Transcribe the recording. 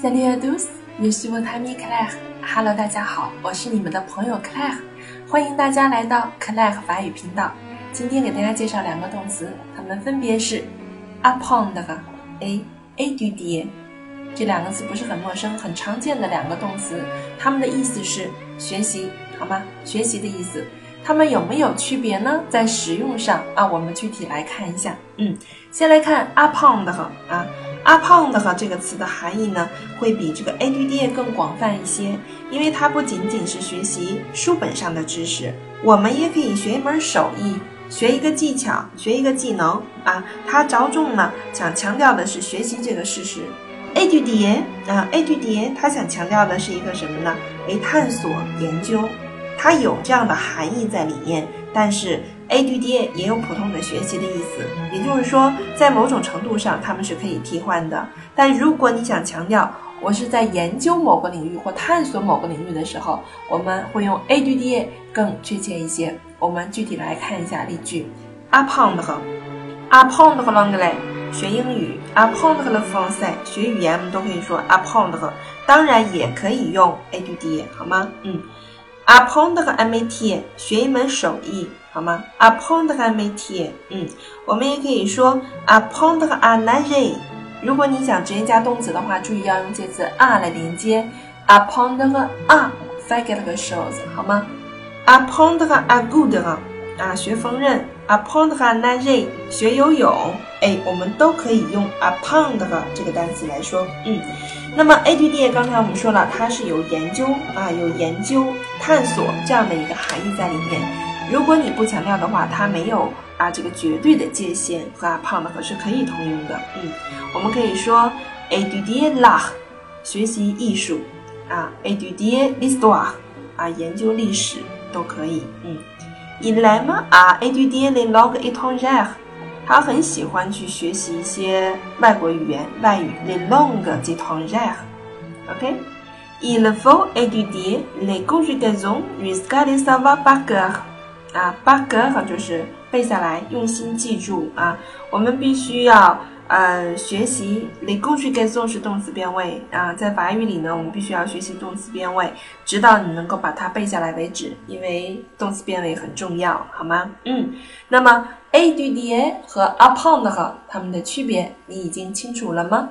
Salut à tous, je suis votre ami Claire. Hello，大家好，我是你们的朋友 Claire，欢迎大家来到 Claire 法语频道。今天给大家介绍两个动词，它们分别是 apprendre a a étudier。这两个词不是很陌生，很常见的两个动词，它们的意思是学习，好吗？学习的意思。它们有没有区别呢？在使用上啊，我们具体来看一下。嗯，先来看 apprendre 啊，apprendre 这个词的含义呢，会比这个 étudier 更广泛一些，因为它不仅仅是学习书本上的知识，我们也可以学一门手艺，学一个技巧，学一个技能啊。它着重呢，想强调的是学习这个事实。étudier 啊，étudier 它想强调的是一个什么呢？为探索研究。它有这样的含义在里面，但是 a d d 也有普通的学习的意思，也就是说，在某种程度上它们是可以替换的。但如果你想强调我是在研究某个领域或探索某个领域的时候，我们会用 a d d 更确切一些。我们具体来看一下例句：apprendre，apprendre l'anglais，学英语；apprend l e f r a n ç a i 学语言，我们都可以说 apprend。当然也可以用 a d d 好吗？嗯。Apprendre un métier，学一门手艺，好吗？apprendre un métier，嗯，我们也可以说 apprendre à nager。如果你想直接加动词的话，注意要用介词 a 来连接，apprendre à faire quelque chose，好吗？apprendre à coudre，啊，学缝纫 a p p r e n d r e n a g e 学游泳。哎，我们都可以用 apprendre 这个单词来说，嗯。那么 a d d 刚才我们说了，它是有研究啊，有研究、探索这样的一个含义在里面。如果你不强调的话，它没有啊这个绝对的界限和 apprendre 是可以通用的。嗯，我们可以说 a d d l'art，学习艺术啊，ADD l i s t o i r e 啊，研究历史都可以。嗯 ，il aime à étudier les langues étrangères。他很喜欢去学习一些外国语言、外语。Les langues étrangères, OK? Il faut étudier les conjugaisons jusqu'à les savoir par cœur. 啊，par cœur 就是背下来，用心记住啊。我们必须要。 呃，学习 les conjugaisons 是动词变位啊，在法语里呢，我们必须要学习动词变位，直到你能够把它背下来为止，因为动词变位很重要，好吗？嗯，那么 a d d a 和 upon 的和它们的区别，你已经清楚了吗？